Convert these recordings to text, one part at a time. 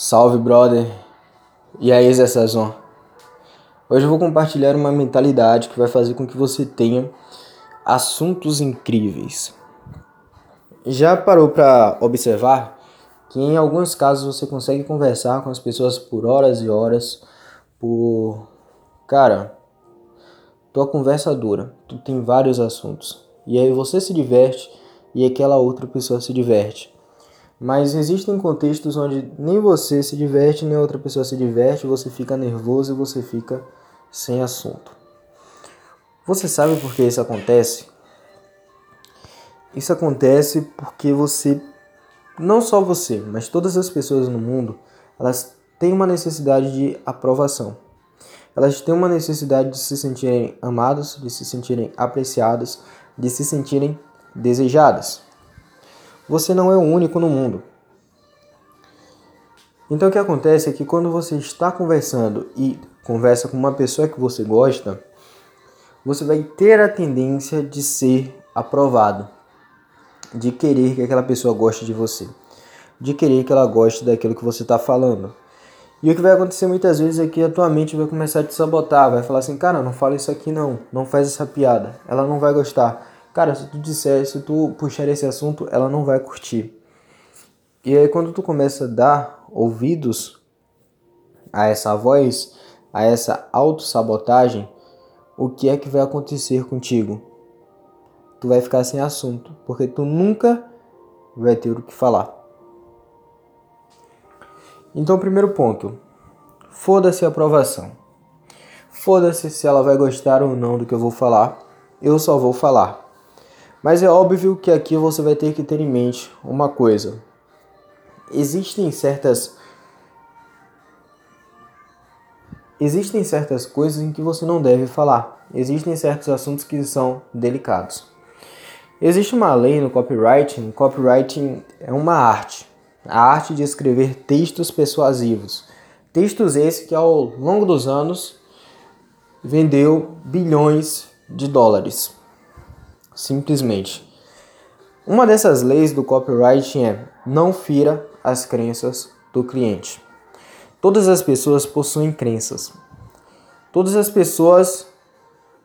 Salve, brother! E aí, Zé Sazon? Hoje eu vou compartilhar uma mentalidade que vai fazer com que você tenha assuntos incríveis. Já parou para observar que em alguns casos você consegue conversar com as pessoas por horas e horas, por. Cara, tua conversa dura, tu tem vários assuntos. E aí você se diverte e aquela outra pessoa se diverte. Mas existem contextos onde nem você se diverte, nem outra pessoa se diverte, você fica nervoso e você fica sem assunto. Você sabe por que isso acontece? Isso acontece porque você, não só você, mas todas as pessoas no mundo, elas têm uma necessidade de aprovação. Elas têm uma necessidade de se sentirem amadas, de se sentirem apreciadas, de se sentirem desejadas. Você não é o único no mundo. Então o que acontece é que quando você está conversando e conversa com uma pessoa que você gosta, você vai ter a tendência de ser aprovado, de querer que aquela pessoa goste de você, de querer que ela goste daquilo que você está falando. E o que vai acontecer muitas vezes é que a tua mente vai começar a te sabotar, vai falar assim, cara, não fala isso aqui não, não faz essa piada, ela não vai gostar. Cara, se tu disser, se tu puxar esse assunto, ela não vai curtir. E aí quando tu começa a dar ouvidos a essa voz, a essa autossabotagem, o que é que vai acontecer contigo? Tu vai ficar sem assunto, porque tu nunca vai ter o que falar. Então, primeiro ponto, foda-se a aprovação. Foda-se se ela vai gostar ou não do que eu vou falar, eu só vou falar. Mas é óbvio que aqui você vai ter que ter em mente uma coisa. Existem certas Existem certas coisas em que você não deve falar. Existem certos assuntos que são delicados. Existe uma lei no copywriting. Copywriting é uma arte. A arte de escrever textos persuasivos. Textos esses que ao longo dos anos vendeu bilhões de dólares simplesmente. Uma dessas leis do copywriting é não fira as crenças do cliente. Todas as pessoas possuem crenças. Todas as pessoas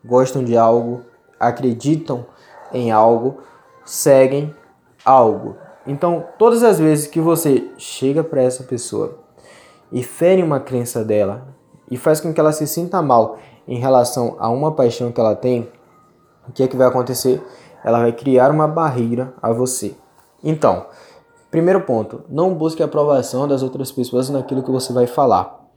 gostam de algo, acreditam em algo, seguem algo. Então, todas as vezes que você chega para essa pessoa e fere uma crença dela e faz com que ela se sinta mal em relação a uma paixão que ela tem, o que é que vai acontecer? Ela vai criar uma barreira a você. Então, primeiro ponto, não busque a aprovação das outras pessoas naquilo que você vai falar.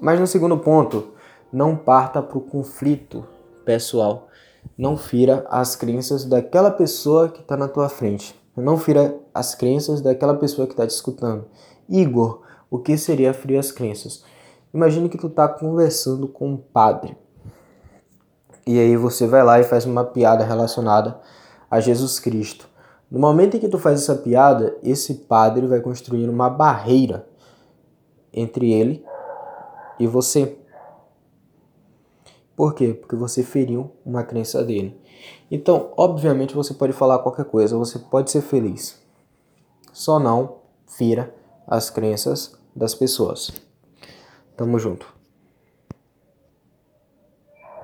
Mas no segundo ponto, não parta para o conflito pessoal. Não fira as crenças daquela pessoa que está na tua frente. Não fira as crenças daquela pessoa que está te escutando. Igor, o que seria ferir as crenças? Imagine que tu está conversando com um padre e aí você vai lá e faz uma piada relacionada a Jesus Cristo. No momento em que tu faz essa piada, esse padre vai construir uma barreira entre ele e você. Por quê? Porque você feriu uma crença dele. Então, obviamente, você pode falar qualquer coisa, você pode ser feliz. Só não fira as crenças das pessoas. Tamo junto.